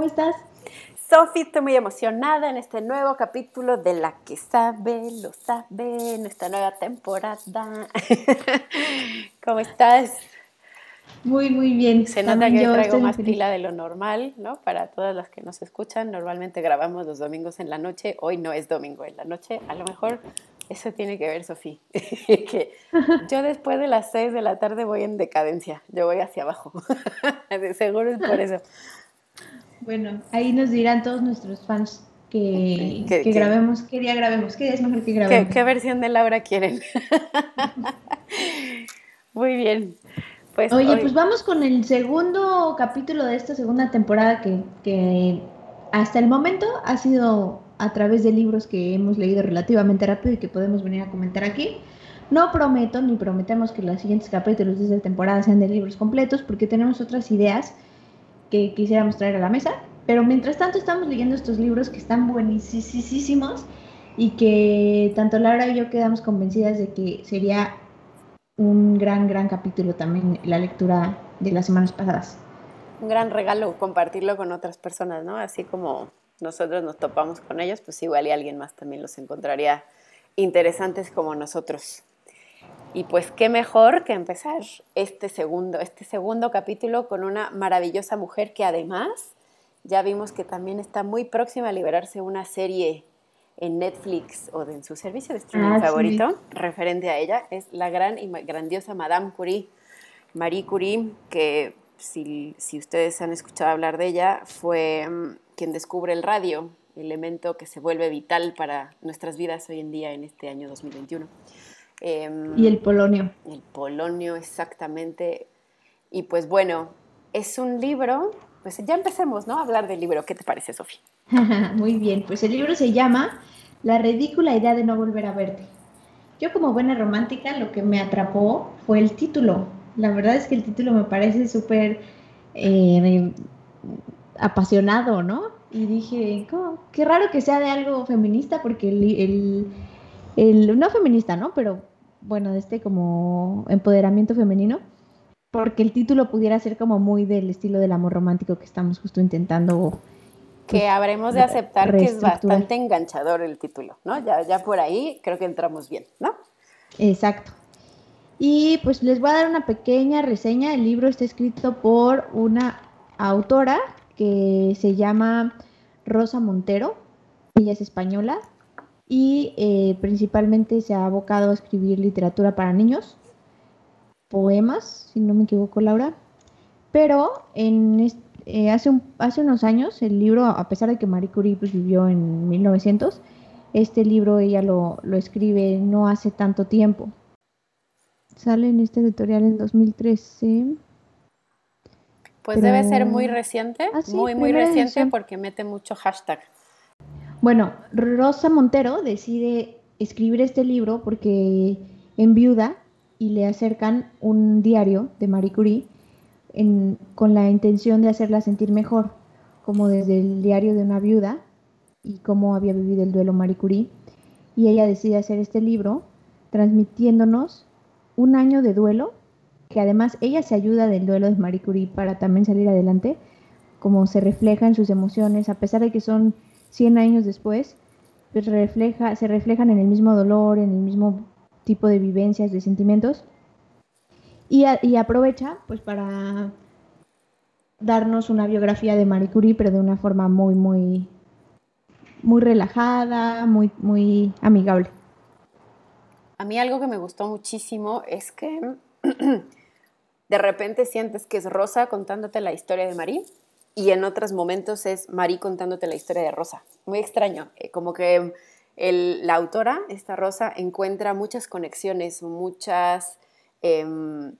¿cómo estás? Sofi, estoy muy emocionada en este nuevo capítulo de La que sabe, lo sabe, nuestra nueva temporada. ¿Cómo estás? Muy, muy bien. Se nota que traigo más pila de lo normal, ¿no? Para todas las que nos escuchan, normalmente grabamos los domingos en la noche, hoy no es domingo en la noche, a lo mejor eso tiene que ver, Sofía, que yo después de las 6 de la tarde voy en decadencia, yo voy hacia abajo, seguro es por eso. Bueno, ahí nos dirán todos nuestros fans que, que, grabemos, qué día grabemos, qué día es mejor que grabemos. ¿Qué, versión de Laura quieren? Muy bien. Pues Oye, pues vamos con el segundo capítulo de esta segunda temporada que, que hasta el momento ha sido a través de libros que hemos leído relativamente rápido y que podemos venir a comentar aquí. No prometo ni prometemos que los siguientes capítulos de esta temporada sean de libros completos porque tenemos otras ideas que quisiéramos traer a la mesa. Pero mientras tanto estamos leyendo estos libros que están buenísimos y que tanto Laura y yo quedamos convencidas de que sería un gran, gran capítulo también la lectura de las semanas pasadas. Un gran regalo compartirlo con otras personas, ¿no? Así como nosotros nos topamos con ellos, pues igual y alguien más también los encontraría interesantes como nosotros. Y pues qué mejor que empezar este segundo, este segundo capítulo con una maravillosa mujer que además ya vimos que también está muy próxima a liberarse una serie en Netflix o en su servicio de streaming ah, favorito referente a ella. Es la gran y grandiosa Madame Curie, Marie Curie, que si, si ustedes han escuchado hablar de ella, fue mm, quien descubre el radio, elemento que se vuelve vital para nuestras vidas hoy en día en este año 2021. Em, y el polonio. El polonio, exactamente. Y pues bueno, es un libro, pues ya empecemos, ¿no? A hablar del libro. ¿Qué te parece, Sofía? Muy bien, pues el libro se llama La ridícula idea de no volver a verte. Yo como buena romántica lo que me atrapó fue el título. La verdad es que el título me parece súper eh, apasionado, ¿no? Y dije, qué raro que sea de algo feminista porque el, el, no feminista, ¿no? Pero bueno, de este como empoderamiento femenino, porque el título pudiera ser como muy del estilo del amor romántico que estamos justo intentando. Que pues, habremos de aceptar que es bastante enganchador el título, ¿no? Ya, ya por ahí creo que entramos bien, ¿no? Exacto. Y pues les voy a dar una pequeña reseña. El libro está escrito por una autora que se llama Rosa Montero. Ella es española y eh, principalmente se ha abocado a escribir literatura para niños, poemas, si no me equivoco Laura, pero en eh, hace, hace unos años el libro, a pesar de que Marie Curie pues, vivió en 1900, este libro ella lo, lo escribe no hace tanto tiempo. Sale en este editorial en 2013. Pues debe ser muy reciente, ah, muy, muy reciente porque mete mucho hashtag. Bueno, Rosa Montero decide escribir este libro porque en viuda y le acercan un diario de Marie Curie con la intención de hacerla sentir mejor, como desde el diario de una viuda y cómo había vivido el duelo Marie Curie. Y ella decide hacer este libro transmitiéndonos un año de duelo, que además ella se ayuda del duelo de Marie Curie para también salir adelante, como se refleja en sus emociones, a pesar de que son 100 años después, pues refleja, se reflejan en el mismo dolor, en el mismo tipo de vivencias, de sentimientos, y, y aprovecha pues para darnos una biografía de Marie Curie, pero de una forma muy, muy, muy relajada, muy, muy amigable. A mí algo que me gustó muchísimo es que de repente sientes que es Rosa contándote la historia de Marie y en otros momentos es Marí contándote la historia de Rosa. Muy extraño, eh, como que la autora, esta Rosa, encuentra muchas conexiones, muchas em,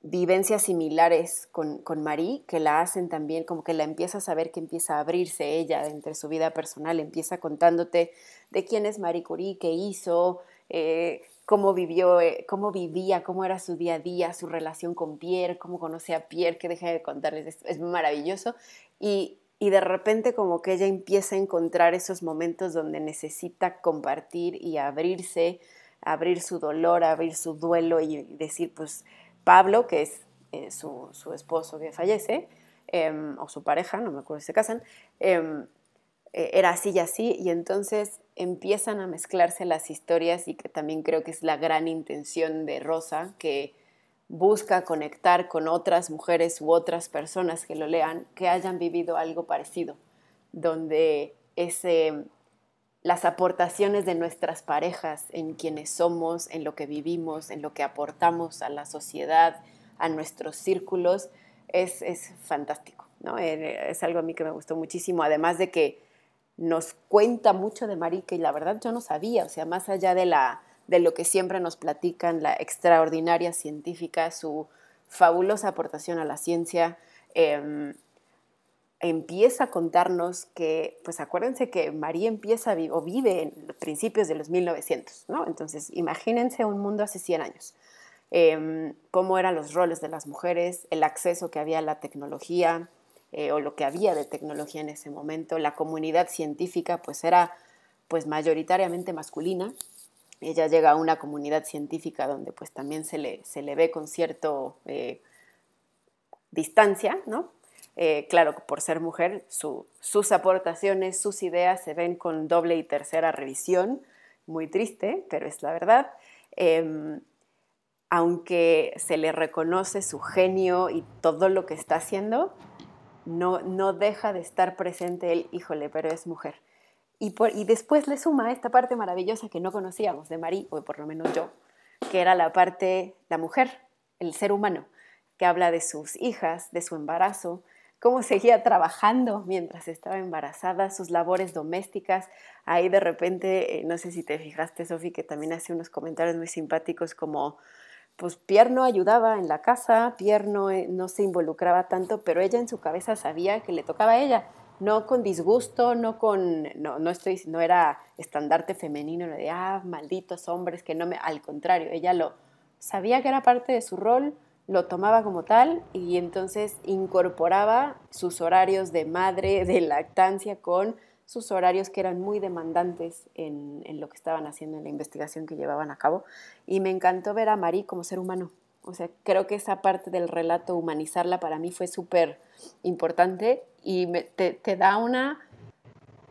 vivencias similares con, con Marí que la hacen también, como que la empieza a saber que empieza a abrirse ella entre su vida personal, empieza contándote de quién es Marie Curie, qué hizo, eh, cómo vivió, eh, cómo vivía, cómo era su día a día, su relación con Pierre, cómo conocía a Pierre, que deja de contarles esto, es maravilloso. Y, y de repente como que ella empieza a encontrar esos momentos donde necesita compartir y abrirse, abrir su dolor, abrir su duelo y decir, pues Pablo, que es eh, su, su, esposo que fallece, em, o su pareja, no me acuerdo si se casan, em, eh, era así y así, y entonces empiezan a mezclarse las historias y que también creo que es la gran intención de Rosa, que busca conectar con otras mujeres u otras personas que lo lean, que hayan vivido algo parecido, donde ese, las aportaciones de nuestras parejas en quienes somos, en lo que vivimos, en lo que aportamos a la sociedad, a nuestros círculos, es, es fantástico. ¿no? Eh, es algo a mí que me gustó muchísimo, además de que nos cuenta mucho de Marique y la verdad yo no sabía, o sea, más allá de, la, de lo que siempre nos platican, la extraordinaria científica, su fabulosa aportación a la ciencia, em, empieza a contarnos que, pues acuérdense que María empieza o vive en principios de los 1900, ¿no? Entonces, imagínense un mundo hace 100 años. Em, cómo eran los roles de las mujeres, el acceso que había a la tecnología, eh, o lo que había de tecnología en ese momento. La comunidad científica pues era pues mayoritariamente masculina. Ella llega a una comunidad científica donde pues también se le, se le ve con cierto eh, distancia, ¿no? Eh, claro, por ser mujer, sus aportaciones, sus ideas se ven con doble y tercera revisión, muy triste, pero es la verdad. Em, aunque se le reconoce su genio y todo lo que está haciendo, no, deja de estar presente el, híjole, pero es mujer. Y, y después le suma esta parte maravillosa que no conocíamos de Marí, o por lo menos yo, que era la parte, la mujer, el ser humano, que habla de sus hijas, de su embarazo, cómo seguía trabajando mientras estaba embarazada, sus labores domésticas. Ahí de repente, eh, no sé si te fijaste, Sofi, que también hace unos comentarios muy simpáticos como pues Pierre no ayudaba en la casa, Pierre no, eh, no, se involucraba tanto, pero ella en su cabeza sabía que le tocaba a ella, no con disgusto, no con, no, no estoy, no era estandarte femenino, de, ah, malditos hombres, que no me, al contrario, ella lo sabía que era parte de su rol, lo tomaba como tal y entonces incorporaba sus horarios de madre, de lactancia con sus horarios que eran muy demandantes en, lo que estaban haciendo en la investigación que llevaban a cabo. Y me encantó ver a Marie como ser humano. O sea, creo que esa parte del relato, humanizarla para mí fue súper importante y te, te da una...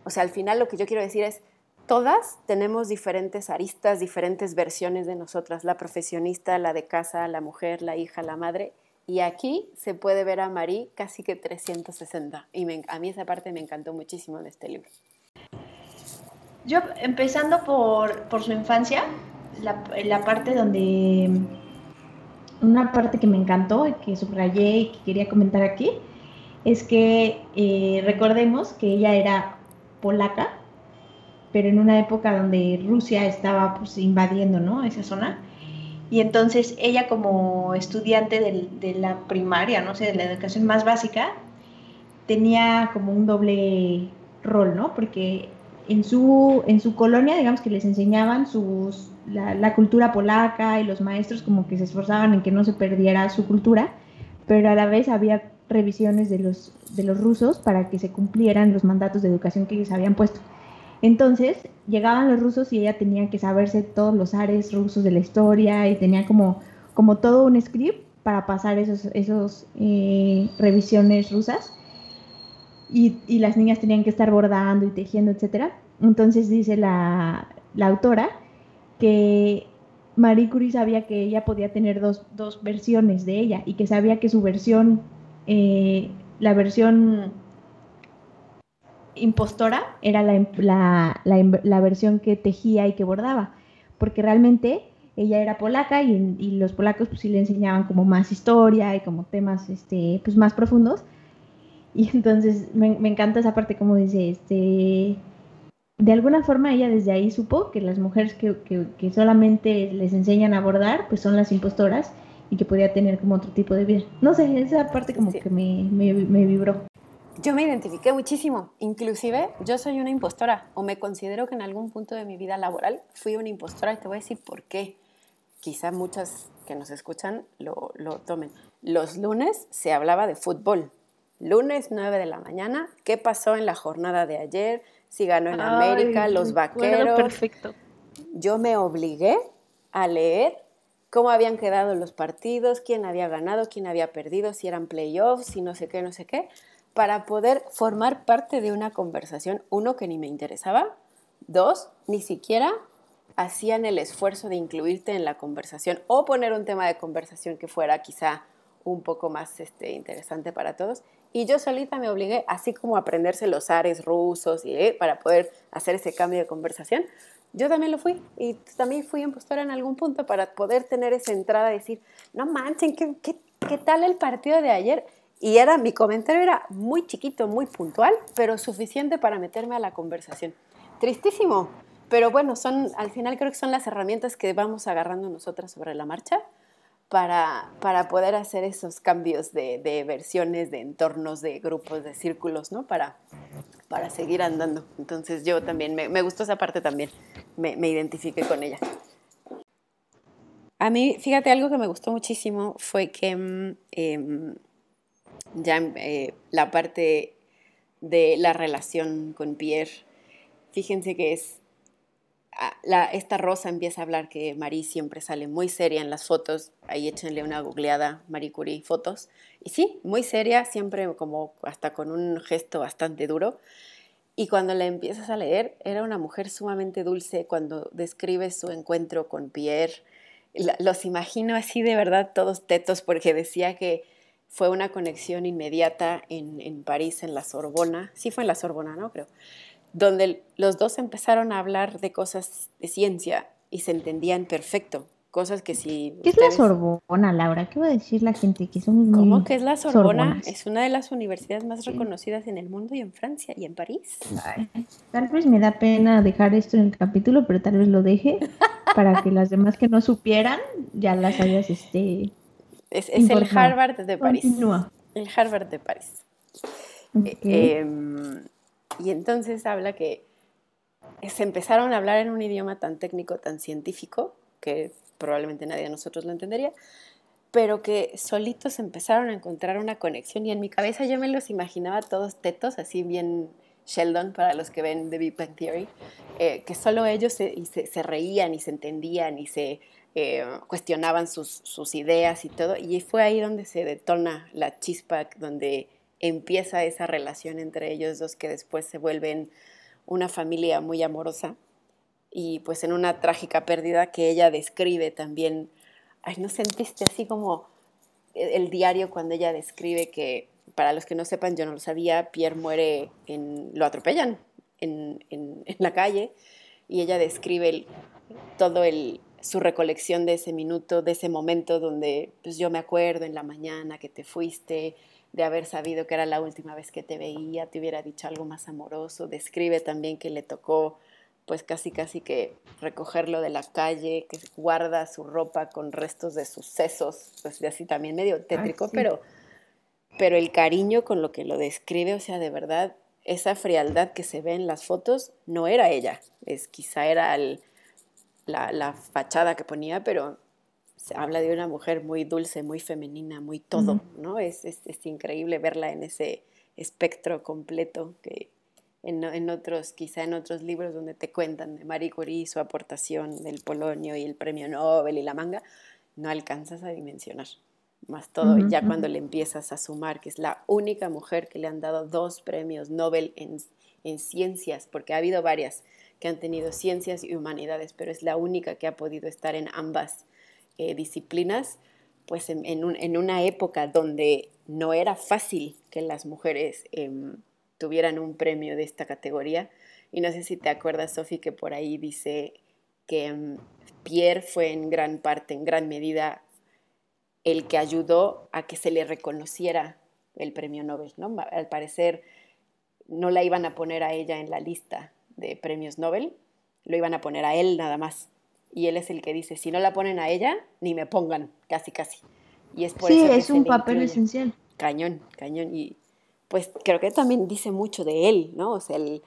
O sea, al final lo que yo quiero decir es, todas tenemos diferentes aristas, diferentes versiones de nosotras, la profesionista, la de casa, la mujer, la hija, la madre, y aquí se puede ver a Marie casi que 360. Y a mí esa parte me encantó muchísimo de este libro. Yo, empezando por, por su infancia, la, la, parte donde... Una parte que me encantó y que subrayé y que quería comentar aquí es que eh, recordemos que ella era polaca, pero en una época donde Rusia estaba pues, invadiendo ¿no? esa zona y entonces ella como estudiante de, la primaria, no sé, de la educación más básica, tenía como un doble rol, ¿no? Porque en su, en su colonia, digamos que les enseñaban sus, la, cultura polaca y los maestros como que se esforzaban en que no se perdiera su cultura, pero a la vez había revisiones de los, de los rusos para que se cumplieran los mandatos de educación que ellos habían puesto. Entonces llegaban los rusos y ella tenía que saberse todos los ares rusos de la historia y tenía como, como todo un script para pasar esos, esos eh, revisiones rusas. Y, y, las niñas tenían que estar bordando y tejiendo, etc. Entonces dice la, la autora que Marie Curie sabía que ella podía tener dos, dos versiones de ella y que sabía que su versión, eh, la versión impostora era la, la, versión que tejía y que bordaba, porque realmente ella era polaca y, los polacos pues sí le enseñaban como más historia y como temas este, pues más profundos. Y entonces me, encanta esa parte como dice, este, de alguna forma ella desde ahí supo que las mujeres que, solamente les enseñan a bordar pues son las impostoras y que podía tener como otro tipo de vida. No sé, esa parte como que me, me, me vibró. Yo me identifiqué muchísimo, inclusive yo soy una impostora o me considero que en algún punto de mi vida laboral fui una impostora y te voy a decir por qué. Quizá muchas que nos escuchan lo, lo tomen. Los lunes se hablaba de fútbol. Lunes 9 de la mañana, ¿qué pasó en la jornada de ayer? Si ganó en América, los vaqueros. Perfecto. Yo me obligué a leer cómo habían quedado los partidos, quién había ganado, quién había perdido, si eran playoffs, si no sé qué, no sé qué, para poder formar parte de una conversación, uno, que ni me interesaba, dos, ni siquiera hacían el esfuerzo de incluirte en la conversación o poner un tema de conversación que fuera quizá un poco más este, interesante para todos. Y yo solita me obligué, así como aprenderse los ares rusos y, eh, para poder hacer ese cambio de conversación, yo también lo fui y también fui impostora en algún punto para poder tener esa entrada y decir, no manchen, ¿qué, qué, qué tal el partido de ayer? Y era, mi comentario era muy chiquito, muy puntual, pero suficiente para meterme a la conversación. Tristísimo, pero bueno, son, al final creo que son las herramientas que vamos agarrando nosotras sobre la marcha para, para poder hacer esos cambios de, de, versiones, de entornos, de grupos, de círculos, ¿no? Para, para seguir andando. Entonces yo también, me, me gustó esa parte también, me, me, identifiqué con ella. A mí, fíjate, algo que me gustó muchísimo fue que eh, ya eh, la parte de la relación con Pierre, fíjense que es la, esta Rosa empieza a hablar que Marie siempre sale muy seria en las fotos. Ahí échenle una googleada, Marie Curie, fotos. Y sí, muy seria, siempre como hasta con un gesto bastante duro. Y cuando la empiezas a leer, era una mujer sumamente dulce cuando describe su encuentro con Pierre. los imagino así de verdad todos tetos porque decía que fue una conexión inmediata en, en París, en la Sorbona. Sí fue en la Sorbona, ¿no? Creo donde los dos empezaron a hablar de cosas de ciencia y se entendían perfecto. Cosas que si. ¿Qué es la Sorbona, Laura? ¿Qué va a decir la gente? Que son ¿Cómo que es la Sorbona? Es una de las universidades más reconocidas en el mundo y en Francia y en París. tal vez me da pena dejar esto en el capítulo, pero tal vez lo deje para que las demás que no supieran ya las hayas este. Es, es el Harvard de París. Continúa. El Harvard de París. Okay. Eh, y entonces habla que se empezaron a hablar en un idioma tan técnico, tan científico, que probablemente nadie de nosotros lo entendería, pero que solitos empezaron a encontrar una conexión y en mi cabeza yo me los imaginaba todos tetos, así bien Sheldon para los que ven The Big Bang Theory, eh, que solo ellos se, se, reían y se entendían y se eh, cuestionaban sus, sus, ideas y todo, y fue ahí donde se detona la chispa, donde empieza esa relación entre ellos dos que después se vuelven una familia muy amorosa y pues en una trágica pérdida que ella describe también. Ay, ¿no sentiste así como el diario cuando ella describe que, para los que no sepan, yo no lo sabía, Pierre muere, en, lo atropellan en, en, en la calle y ella describe todo el, su recolección de ese minuto, de ese momento donde pues yo me acuerdo en la mañana que te fuiste, de haber sabido que era la última vez que te veía, te hubiera dicho algo más amoroso. Describe también que le tocó pues casi casi que recogerlo de la calle, que guarda su ropa con restos de sus sesos, pues de así también medio tétrico, pero, pero el cariño con lo que lo describe, o sea, de verdad, esa frialdad que se ve en las fotos no era ella, es quizá era la, la fachada que ponía, pero se habla de una mujer muy dulce, muy femenina, muy todo, ¿no? Es, es, es, increíble verla en ese espectro completo que en, en, otros, quizá en otros libros donde te cuentan de Marie Curie, su aportación del polonio y el premio Nobel y la manga, no alcanzas a dimensionar. Más todo, ya cuando le empiezas a sumar que es la única mujer que le han dado dos premios Nobel en, en ciencias, porque ha habido varias que han tenido ciencias y humanidades, pero es la única que ha podido estar en ambas eh, disciplinas, pues en, una época donde no era fácil que las mujeres em, tuvieran un premio de esta categoría. Y no sé si te acuerdas, Sofi, que por ahí dice que em, Pierre fue en gran parte, en gran medida, el que ayudó a que se le reconociera el premio Nobel. ¿no? Al parecer no la iban a poner a ella en la lista de premios Nobel, lo iban a poner a él nada más y él es el que dice, si no la ponen a ella, ni me pongan, casi, casi. Y es por sí, es un papel esencial. Cañón, cañón. Y pues creo que también dice mucho de él, ¿no? O sea, el,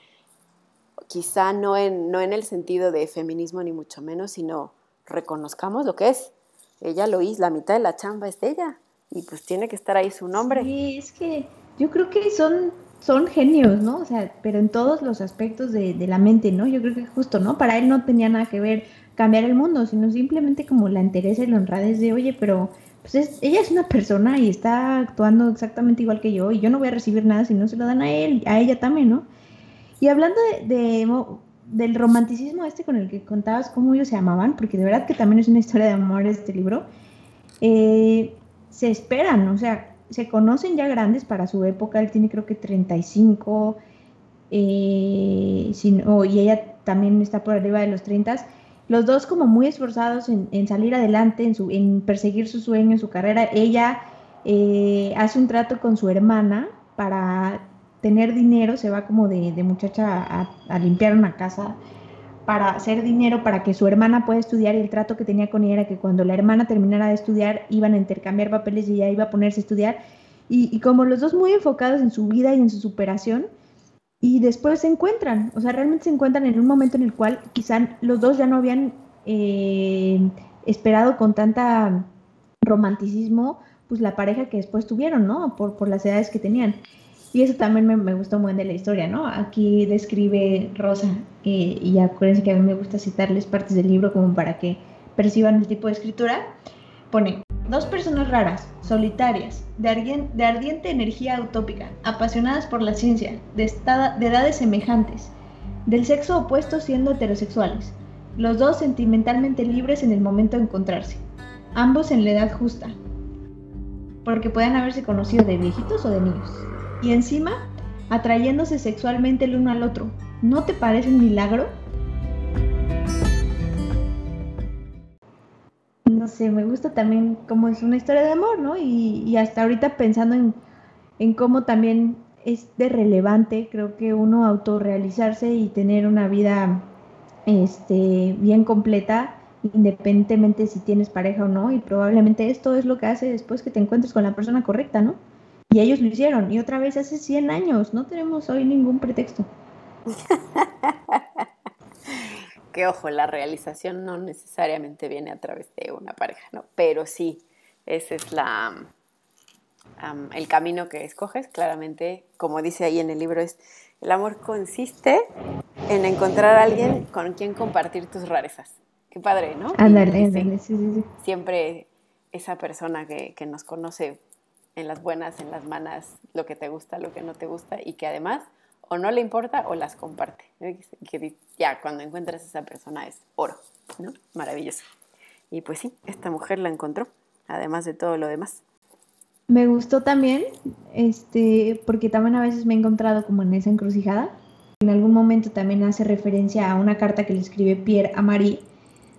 quizá no en, no en el sentido de feminismo ni mucho menos, sino reconozcamos lo que es. Ella lo hizo, la mitad de la chamba es de ella. Y pues tiene que estar ahí su nombre. Sí, es que yo creo que son, son genios, ¿no? O sea, pero en todos los aspectos de, de la mente, ¿no? Yo creo que justo, ¿no? Para él no tenía nada que ver cambiar el mundo, sino simplemente como la entereza y la honradez de, oye, pero pues ella es una persona y está actuando exactamente igual que yo y yo no voy a recibir nada si no se lo dan a él, a ella también, ¿no? Y hablando de, del romanticismo este con el que contabas cómo ellos se amaban, porque de verdad que también es una historia de amor este libro, eh, se esperan, o sea, se conocen ya grandes para su época, él tiene creo que 35, eh, y ella también está por arriba de los 30, los dos como muy esforzados en, salir adelante, en, su, en perseguir su sueño, su carrera. Ella eh, hace un trato con su hermana para tener dinero, se va como de, muchacha a, limpiar una casa para hacer dinero para que su hermana pueda estudiar y el trato que tenía con ella era que cuando la hermana terminara de estudiar iban a intercambiar papeles y ella iba a ponerse a estudiar. y como los dos muy enfocados en su vida y en su superación, y después se encuentran, o sea, realmente se encuentran en un momento en el cual quizá los dos ya no habían eh, esperado con tanta romanticismo, pues la pareja que después tuvieron, ¿no? Por, por las edades que tenían. Y eso también me, me gustó muy de la historia, ¿no? Aquí describe Rosa, eh, y acuérdense que a mí me gusta citarles partes del libro como para que perciban el tipo de escritura. Pone, Dos personas raras, solitarias, de, ardiente, energía utópica, apasionadas por la ciencia, de, de edades semejantes, del sexo opuesto siendo heterosexuales, los dos sentimentalmente libres en el momento de encontrarse, ambos en la edad justa, porque pueden haberse conocido de viejitos o de niños, y encima atrayéndose sexualmente el uno al otro. ¿No te parece un milagro? no sé, me gusta también como es una historia de amor, ¿no? Y, hasta ahorita pensando en, cómo también es de relevante, creo que uno autorrealizarse y tener una vida este, bien completa, independientemente si tienes pareja o no, y probablemente esto es lo que hace después que te encuentres con la persona correcta, ¿no? Y ellos lo hicieron, y otra vez hace 100 años, no tenemos hoy ningún pretexto. que ojo, la realización no necesariamente viene a través de una pareja, ¿no? Pero sí, ese es la, el camino que escoges. Claramente, como dice ahí en el libro, es el amor consiste en encontrar a alguien con quien compartir tus rarezas. Qué padre, ¿no? Ándale, ándale, sí, sí, sí. Siempre esa persona que, que nos conoce en las buenas, en las malas, lo que te gusta, lo que no te gusta y que además o no le importa o las comparte. Que ya cuando encuentras a esa persona es oro, ¿no? Maravilloso. Y pues sí, esta mujer la encontró, además de todo lo demás. Me gustó también, este, porque también a veces me he encontrado como en esa encrucijada. En algún momento también hace referencia a una carta que le escribe Pierre a Marie,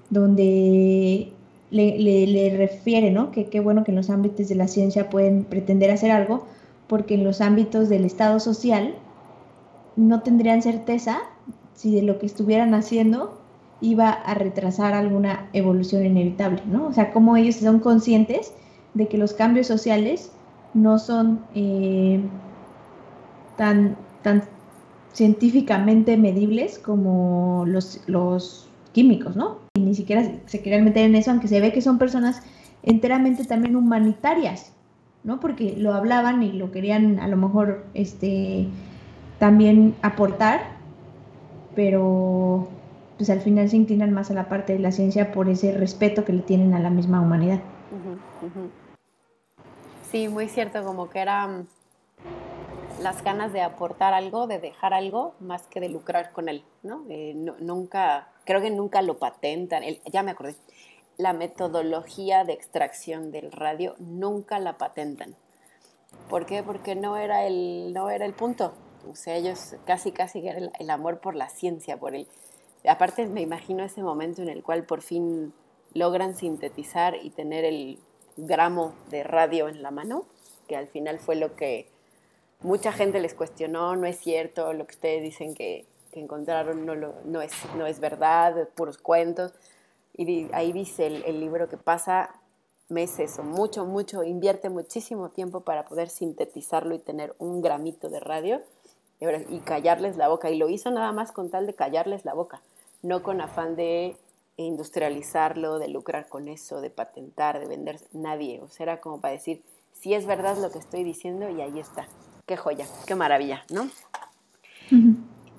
donde le, le refiere, ¿no? Que qué bueno que en los ámbitos de la ciencia pueden pretender hacer algo, porque en los ámbitos del Estado social no tendrían certeza si de lo que estuvieran haciendo iba a retrasar alguna evolución inevitable, ¿no? O sea, como ellos son conscientes de que los cambios sociales no son eh, tan, tan científicamente medibles como los, los químicos, ¿no? Y ni siquiera se querían meter en eso, aunque se ve que son personas enteramente también humanitarias, ¿no? Porque lo hablaban y lo querían a lo mejor este también aportar, pero pues al final se inclinan más a la parte de la ciencia por ese respeto que le tienen a la misma humanidad. Sí, muy cierto, como que eran las ganas de aportar algo, de dejar algo, más que de lucrar con él, ¿no? Eh, nunca, creo que nunca lo patentan, ya me acordé, la metodología de extracción del radio nunca la patentan. ¿Por qué? Porque no era el, no era el punto. O sea, ellos casi, casi el, el amor por la ciencia, por el... Aparte me imagino ese momento en el cual por fin logran sintetizar y tener el gramo de radio en la mano, que al final fue lo que mucha gente les cuestionó, no es cierto, lo que ustedes dicen que, encontraron no, lo, no, es, no es verdad, puros cuentos. Y ahí dice el, el libro que pasa meses o mucho, mucho, invierte muchísimo tiempo para poder sintetizarlo y tener un gramito de radio y callarles la boca. Y lo hizo nada más con tal de callarles la boca, no con afán de industrializarlo, de lucrar con eso, de patentar, de vender nadie. O sea, era como para decir, si es verdad lo que estoy diciendo y ahí está. Qué joya, qué maravilla, ¿no?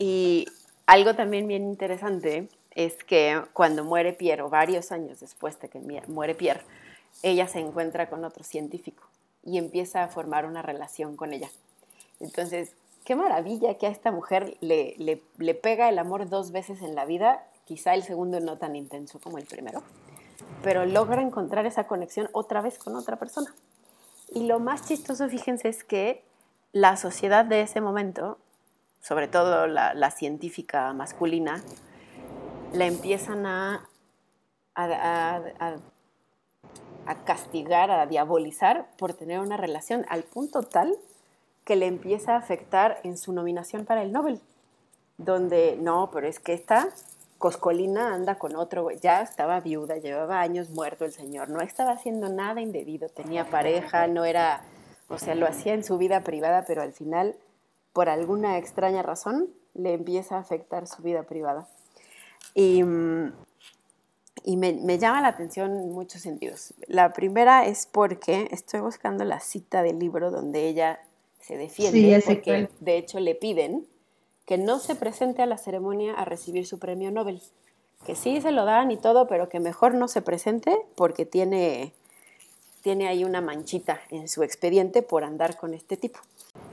Y algo también bien interesante es que cuando muere Pierre, o varios años después de que muere Pierre, ella se encuentra con otro científico y empieza a formar una relación con ella. Entonces, qué maravilla que a esta mujer le, le, pega el amor dos veces en la vida, quizá el segundo no tan intenso como el primero, pero logra encontrar esa conexión otra vez con otra persona. Y lo más chistoso, fíjense, es que la sociedad de ese momento, sobre todo la, científica masculina, la empiezan a, a, castigar, a diabolizar por tener una relación al punto tal que le empieza a afectar en su nominación para el Nobel, donde no, pero es que esta Coscolina anda con otro, ya estaba viuda, llevaba años muerto el señor, no estaba haciendo nada indebido, tenía pareja, no era, o sea, lo hacía en su vida privada, pero al final, por alguna extraña razón, le empieza a afectar su vida privada. Y, y me, me, llama la atención en muchos sentidos. La primera es porque estoy buscando la cita del libro donde ella se defiende, sí, porque de hecho le piden que no se presente a la ceremonia a recibir su premio Nobel, que sí se lo dan y todo, pero que mejor no se presente porque tiene, tiene ahí una manchita en su expediente por andar con este tipo.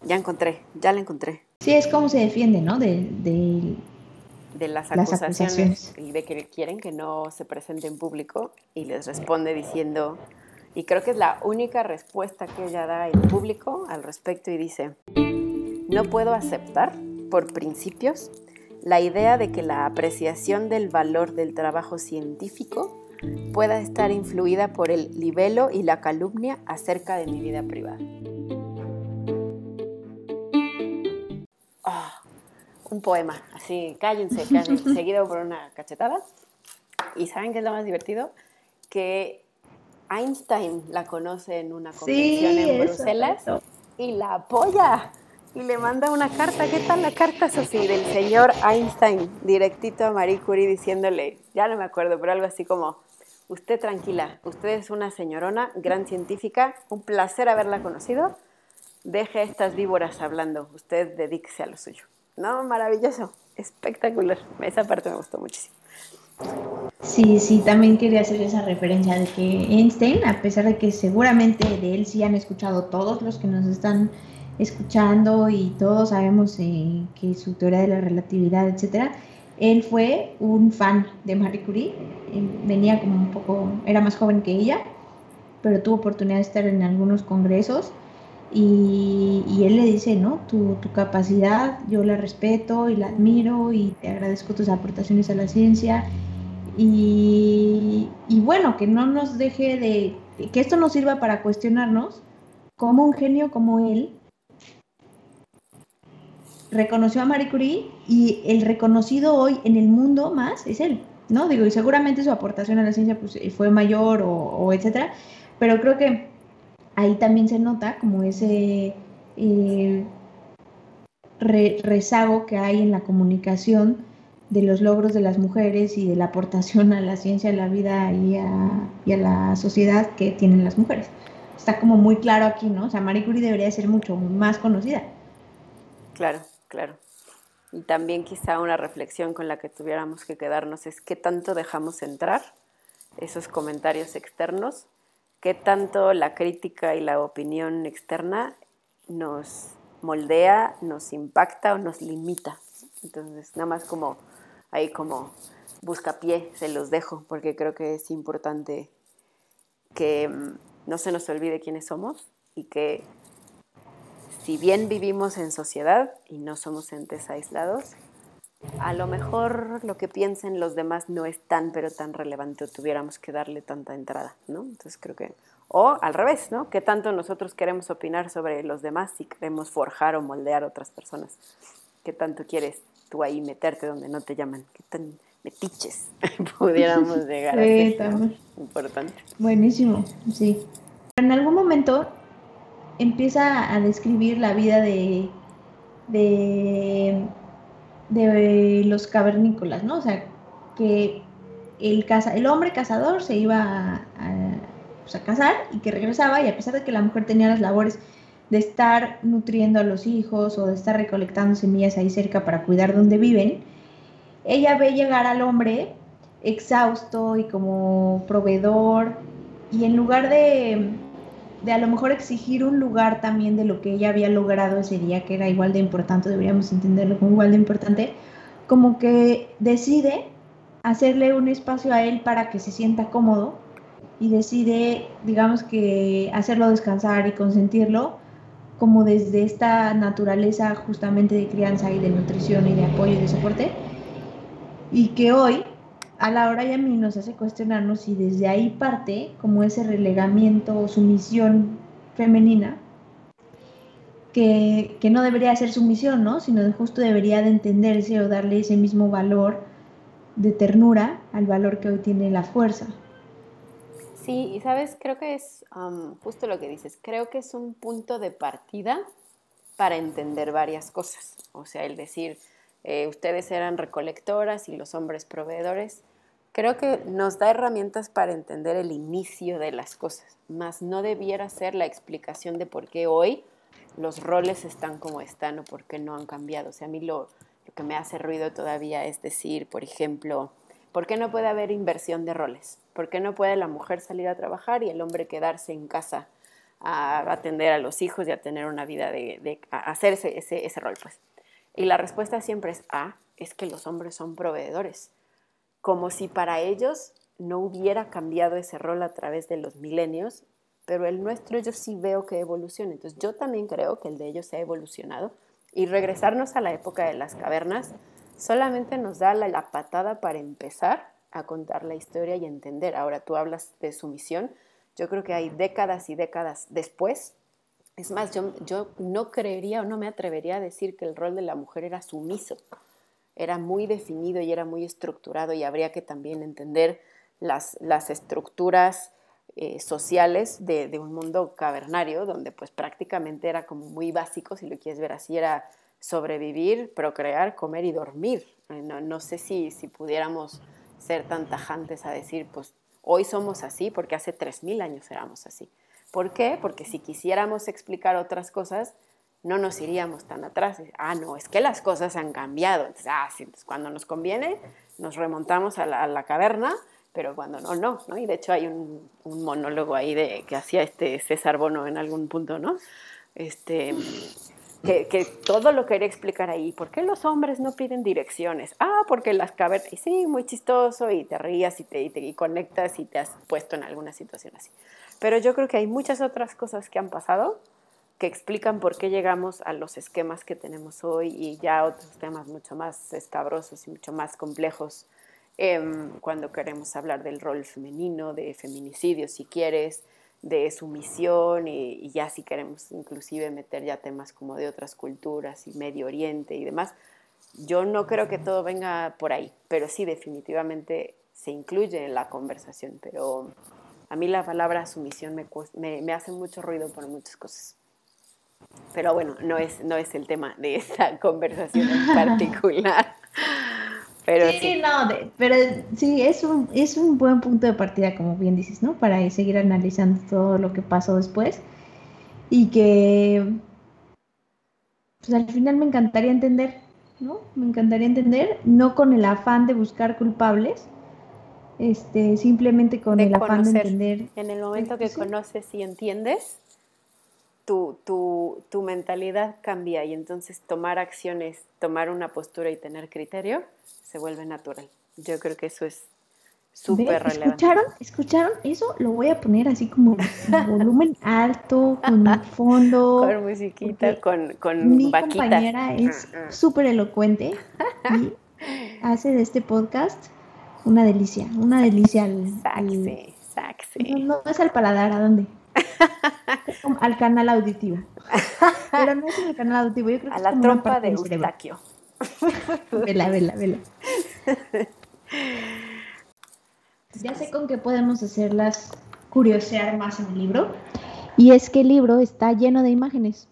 Ya encontré, ya la encontré. Sí, es como se defiende, ¿no? De, de, de las, acusaciones, y de que quieren que no se presente en público y les responde diciendo, y creo que es la única respuesta que ella da en público al respecto y dice, no puedo aceptar por principios la idea de que la apreciación del valor del trabajo científico pueda estar influida por el libelo y la calumnia acerca de mi vida privada. Ah, un poema, así, cállense, cállense, seguido por una cachetada. ¿Y saben qué es lo más divertido? Que Einstein la conoce en una convención en Bruselas y la apoya y le manda una carta. ¿Qué tal la carta, Sofía? Del señor Einstein, directito a Marie Curie, diciéndole, ya no me acuerdo, pero algo así como, usted tranquila, usted es una señorona, gran científica, un placer haberla conocido, deje a estas víboras hablando, usted dedíquese a lo suyo. No, maravilloso, espectacular, esa parte me gustó muchísimo. Sí, sí, también quería hacer esa referencia de que Einstein, a pesar de que seguramente de él sí han escuchado todos los que nos están escuchando y todos sabemos eh, que su teoría de la relatividad, etcétera, él fue un fan de Marie Curie, venía como un poco, era más joven que ella, pero tuvo oportunidad de estar en algunos congresos y, él le dice, no, tu, tu, capacidad yo la respeto y la admiro y te agradezco tus aportaciones a la ciencia y, y bueno, que no nos deje de, que esto nos sirva para cuestionarnos cómo un genio como él reconoció a Marie Curie y el reconocido hoy en el mundo más es él, ¿no? Digo, y seguramente su aportación a la ciencia pues, fue mayor o, etcétera, pero creo que ahí también se nota como ese eh, rezago que hay en la comunicación de los logros de las mujeres y de la aportación a la ciencia, a la vida y a, y a la sociedad que tienen las mujeres. Está como muy claro aquí, ¿no? O sea, Marie Curie debería ser mucho más conocida. Claro. Claro. Y también quizá una reflexión con la que tuviéramos que quedarnos es qué tanto dejamos entrar esos comentarios externos, qué tanto la crítica y la opinión externa nos moldea, nos impacta o nos limita. Entonces, nada más como ahí como buscapié se los dejo, porque creo que es importante que mm, no se nos olvide quiénes somos y que si bien vivimos en sociedad y no somos entes aislados, a lo mejor lo que piensen los demás no es tan, pero tan relevante o tuviéramos que darle tanta entrada, ¿no? Entonces creo que, o al revés, ¿no? ¿Qué tanto nosotros queremos opinar sobre los demás si queremos forjar o moldear a otras personas? ¿Qué tanto quieres tú ahí meterte donde no te llaman? ¿Qué tan metiches pudiéramos llegar a ser? Importante. Buenísimo, sí. En algún momento empieza a describir la vida de, de, los cavernícolas, ¿no? O sea, que el, caza, el hombre cazador se iba pues, a, cazar y que regresaba y a pesar de que la mujer tenía las labores de estar nutriendo a los hijos o de estar recolectando semillas ahí cerca para cuidar donde viven, ella ve llegar al hombre exhausto y como proveedor y en lugar de, de a lo mejor exigir un lugar también de lo que ella había logrado ese día, que era igual de importante, deberíamos entenderlo como igual de importante, como que decide hacerle un espacio a él para que se sienta cómodo y decide, digamos que hacerlo descansar y consentirlo como desde esta naturaleza justamente de crianza y de nutrición y de apoyo y de soporte. Y que hoy a la hora y a mí nos hace cuestionarnos si desde ahí parte como ese relegamiento o sumisión femenina que, que, no debería ser sumisión, ¿no? Sino justo debería de entenderse o darle ese mismo valor de ternura al valor que hoy tiene la fuerza. Sí, y sabes, creo que es justo lo que dices, creo que es un punto de partida para entender varias cosas. O sea, el decir, eh, ustedes eran recolectoras y los hombres proveedores, creo que nos da herramientas para entender el inicio de las cosas, más no debiera ser la explicación de por qué hoy los roles están como están o por qué no han cambiado. O sea, a mí lo, lo que me hace ruido todavía es decir, por ejemplo, ¿por qué no puede haber inversión de roles? ¿Por qué no puede la mujer salir a trabajar y el hombre quedarse en casa a atender a los hijos y a tener una vida de, de hacer ese, ese, ese rol? Pues y la respuesta siempre es, ah, es que los hombres son proveedores. Como si para ellos no hubiera cambiado ese rol a través de los milenios, pero el nuestro yo sí veo que evoluciona. Entonces yo también creo que el de ellos se ha evolucionado. Y regresarnos a la época de las cavernas solamente nos da la, la patada para empezar a contar la historia y entender. Ahora tú hablas de sumisión. Yo creo que hay décadas y décadas después es más, yo, yo no creería o no me atrevería a decir que el rol de la mujer era sumiso. Era muy definido y era muy estructurado y habría que también entender las, las estructuras eh, sociales de, un mundo cavernario, donde pues prácticamente era como muy básico, si lo quieres ver así, era sobrevivir, procrear, comer y dormir. No, no sé si, si pudiéramos ser tan tajantes a decir, pues hoy somos así porque hace 3.000 años éramos así. ¿Por qué? Porque si quisiéramos explicar otras cosas, no nos iríamos tan atrás. Ah, no, es que las cosas han cambiado. Entonces, ah, sí, entonces cuando nos conviene, nos remontamos a la, caverna, pero cuando no, no, ¿no? Y de hecho hay un, monólogo ahí de, que hacía este César Bono en algún punto, ¿no? Este, que, todo lo quería explicar ahí. ¿Por qué los hombres no piden direcciones? Ah, porque las cavernas, y sí, muy chistoso, y te rías y te, y te conectas y te has puesto en alguna situación así. Pero yo creo que hay muchas otras cosas que han pasado que explican por qué llegamos a los esquemas que tenemos hoy y ya otros temas mucho más escabrosos y mucho más complejos em, cuando queremos hablar del rol femenino, de feminicidio si quieres, de sumisión y, ya si queremos inclusive meter ya temas como de otras culturas y Medio Oriente y demás. Yo no creo que todo venga por ahí, pero sí definitivamente se incluye en la conversación, pero a mí la palabra sumisión me, me, hace mucho ruido por muchas cosas. Pero bueno, no es, no es el tema de esta conversación en particular. Pero sí, no, pero sí, es un, es un buen punto de partida, como bien dices, ¿no? Para seguir analizando todo lo que pasó después. Y que, pues al final me encantaría entender, ¿no? Me encantaría entender, no con el afán de buscar culpables, este, simplemente con el afán de entender. En el momento que conoces y entiendes, tu, tu, tu, mentalidad cambia y entonces tomar acciones, tomar una postura y tener criterio se vuelve natural. Yo creo que eso es súper relevante. ¿Escucharon? ¿Escucharon? Eso lo voy a poner así como volumen alto, con fondo. Con musiquita, con, con Mi compañera es mm, mm. súper elocuente y hace de este podcast una delicia, una delicia al, No, es al paladar, ¿a dónde? Al canal auditivo. Pero no es el canal auditivo, yo creo que a la trompa de Eustaquio. vela, vela, vela. Ya sé con qué podemos hacerlas curiosear más en el libro. Y es que el libro está lleno de imágenes.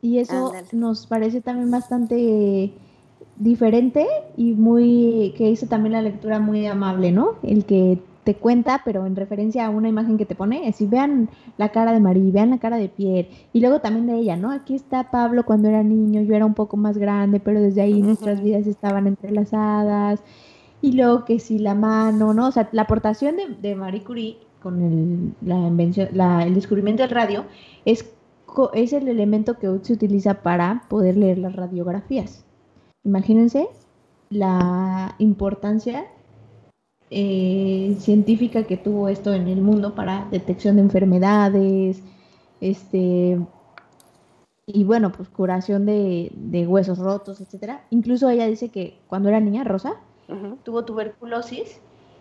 Y eso nos parece también bastante diferente y muy que hizo también la lectura muy amable, ¿no? El que te cuenta, pero en referencia a una imagen que te pone, es si vean la cara de María, vean la cara de Pierre, y luego también de ella, ¿no? Aquí está Pablo cuando era niño, yo era un poco más grande, pero desde ahí nuestras vidas estaban entrelazadas, y luego que si la mano, ¿no? O sea, la aportación de, de Marie Curie con el, la invención, el descubrimiento del radio es, es el elemento que hoy se utiliza para poder leer las radiografías. Imagínense la importancia eh, científica que tuvo esto en el mundo para detección de enfermedades, este y bueno, pues curación de, huesos rotos, etcétera. Incluso ella dice que cuando era niña, Rosa, tuvo tuberculosis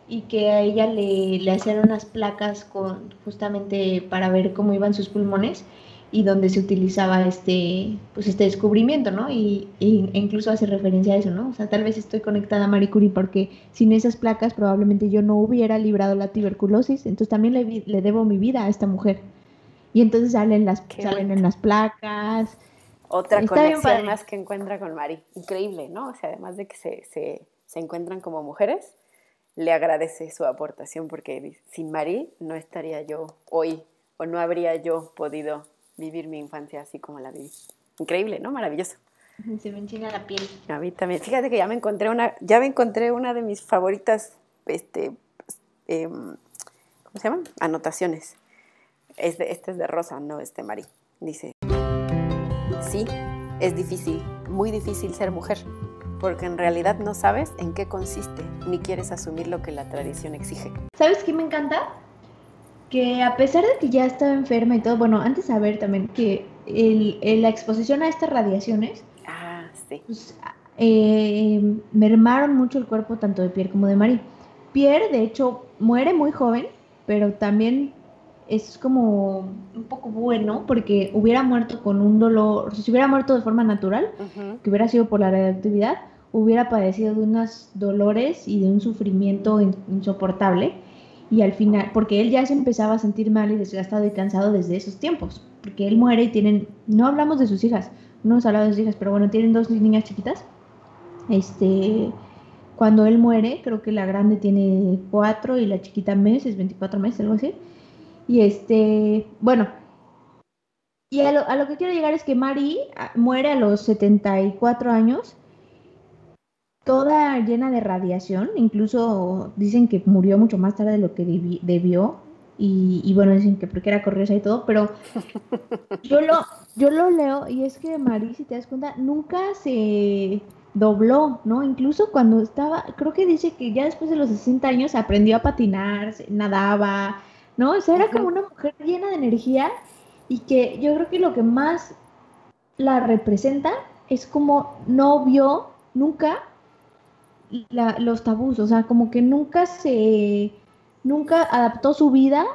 y que a ella le, le hacían unas placas con justamente para ver cómo iban sus pulmones y donde se utilizaba este, pues este descubrimiento, ¿no? Y, e incluso hace referencia a eso, ¿no? O sea, tal vez estoy conectada a Marie Curie porque sin esas placas probablemente yo no hubiera librado la tuberculosis, entonces también le, le debo mi vida a esta mujer. Y entonces salen las, salen en las placas. Otra conexión más que encuentra con Marie. Increíble, ¿no? O sea, además de que se, se, se encuentran como mujeres, le agradece su aportación porque sin Marie no estaría yo hoy o no habría yo podido vivir mi infancia así como la viví. Increíble, ¿no? Maravilloso. Se me enchina la piel. A mí también. Fíjate que ya me encontré una, ya me encontré una de mis favoritas, este, em, ¿cómo se llaman? Anotaciones. Este, este es de Rosa, no es de Marí. Dice, sí, es difícil, muy difícil ser mujer, porque en realidad no sabes en qué consiste, ni quieres asumir lo que la tradición exige. ¿Sabes qué me encanta? Que a pesar de que ya estaba enferma y todo, bueno, antes de saber también que el, la exposición a estas radiaciones ah, sí. pues, eh, mermaron mucho el cuerpo tanto de Pierre como de Marie. Pierre, de hecho, muere muy joven, pero también es como un poco bueno porque hubiera muerto con un dolor, si hubiera muerto de forma natural, que hubiera sido por la radioactividad, hubiera padecido de unos dolores y de un sufrimiento insoportable y al final, porque él ya se empezaba a sentir mal y desgastado y cansado desde esos tiempos, porque él muere y tienen, no hablamos de sus hijas, no hemos hablado de sus hijas, pero bueno, tienen dos niñas chiquitas. Este, cuando él muere, creo que la grande tiene cuatro y la chiquita meses, 24 meses, algo así. Y este, bueno, y a lo, a lo que quiero llegar es que Mari ah, muere a los 74 años toda llena de radiación, incluso dicen que murió mucho más tarde de lo que debió, y, bueno, dicen que porque era corriosa y todo, pero yo lo, yo lo leo y es que Marí, si te das cuenta, nunca se dobló, ¿no? Incluso cuando estaba, creo que dice que ya después de los 60 años aprendió a patinar, nadaba, ¿no? O sea, era como una mujer llena de energía y que yo creo que lo que más la representa es como no vio nunca los tabús, o sea, como que nunca se, nunca adaptó su vida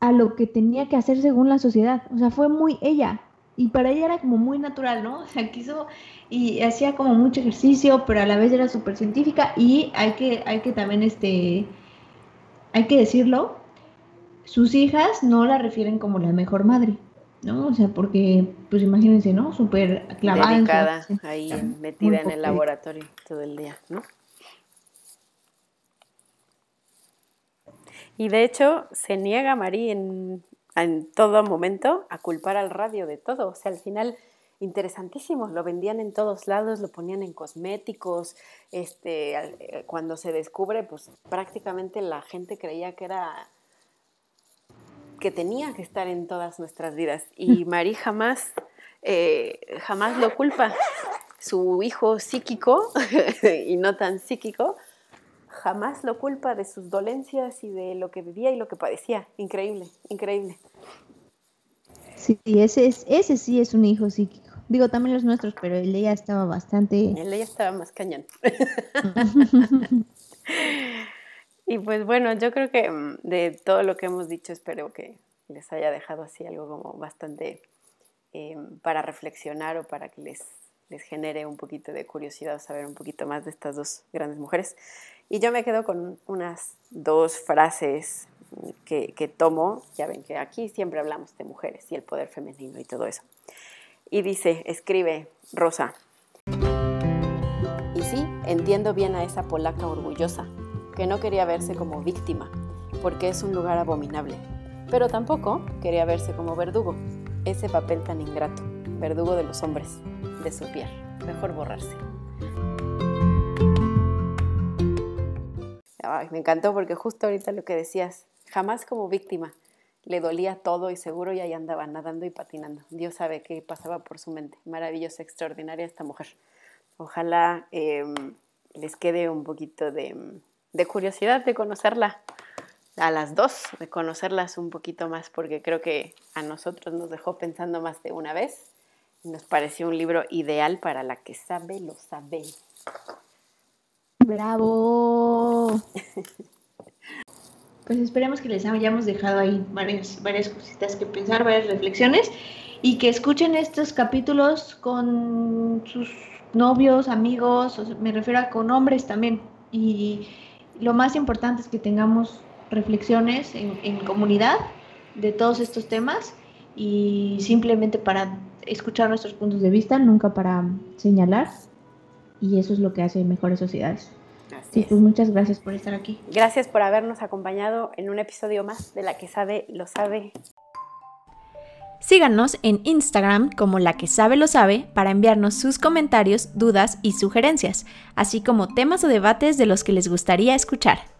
a lo que tenía que hacer según la sociedad, o sea, fue muy ella, y para ella era como muy natural, ¿no? O sea, quiso y hacía como mucho ejercicio, pero a la vez era súper científica y hay que, hay que también, este, hay que decirlo, sus hijas no la refieren como la mejor madre. ¿No? O sea, porque, pues imagínense, ¿no? Súper clavada. Dedicada, ahí metida en el laboratorio todo el día, ¿no? Y de hecho, se niega María en, en todo momento a culpar al radio de todo. O sea, al final, interesantísimo, lo vendían en todos lados, lo ponían en cosméticos. Este, eh, cuando se descubre, pues prácticamente la gente creía que era que tenía que estar en todas nuestras vidas. Y Marí jamás, eh, jamás lo culpa. Su hijo psíquico, y no tan psíquico, jamás lo culpa de sus dolencias y de lo que vivía y lo que padecía. Increíble, increíble. Sí, ese, es, ese sí es un hijo psíquico. Digo, también los nuestros, pero el de ella estaba bastante... El de ella estaba más cañón. Y pues bueno, yo creo que mm, de todo lo que hemos dicho, espero que les haya dejado así algo como bastante em, para reflexionar o para que les, les genere un poquito de curiosidad saber un poquito más de estas dos grandes mujeres. Y yo me quedo con unas dos frases que, que tomo, ya ven que aquí siempre hablamos de mujeres y el poder femenino y todo eso. Y dice, escribe Rosa, y sí, entiendo bien a esa polaca orgullosa que no quería verse como víctima, porque es un lugar abominable, pero tampoco quería verse como verdugo, ese papel tan ingrato, verdugo de los hombres, de su piel. Mejor borrarse. me encantó porque justo ahorita lo que decías, jamás como víctima, le dolía todo y seguro ya ahí andaba nadando y patinando. Dios sabe qué pasaba por su mente. Maravillosa, extraordinaria esta mujer. Ojalá em, les quede un poquito de, de, curiosidad de conocerla a las dos, de conocerlas un poquito más, porque creo que a nosotros nos dejó pensando más de una vez y nos pareció un libro ideal para la que sabe, lo sabe. ¡Bravo! pues esperemos que les hayamos dejado ahí varias, varias cositas que pensar, varias reflexiones y que escuchen estos capítulos con sus novios, amigos, me refiero a con hombres también. Y lo más importante es que tengamos reflexiones en, en comunidad de todos estos temas y simplemente para escuchar nuestros puntos de vista, nunca para señalar. Y eso es lo que hace mejores sociedades. Sí, pues muchas gracias por estar aquí. Gracias por habernos acompañado en un episodio más de La que sabe, lo sabe. Síganos en Instagram como La que sabe, lo sabe para enviarnos sus comentarios, dudas y sugerencias, así como temas o debates de los que les gustaría escuchar.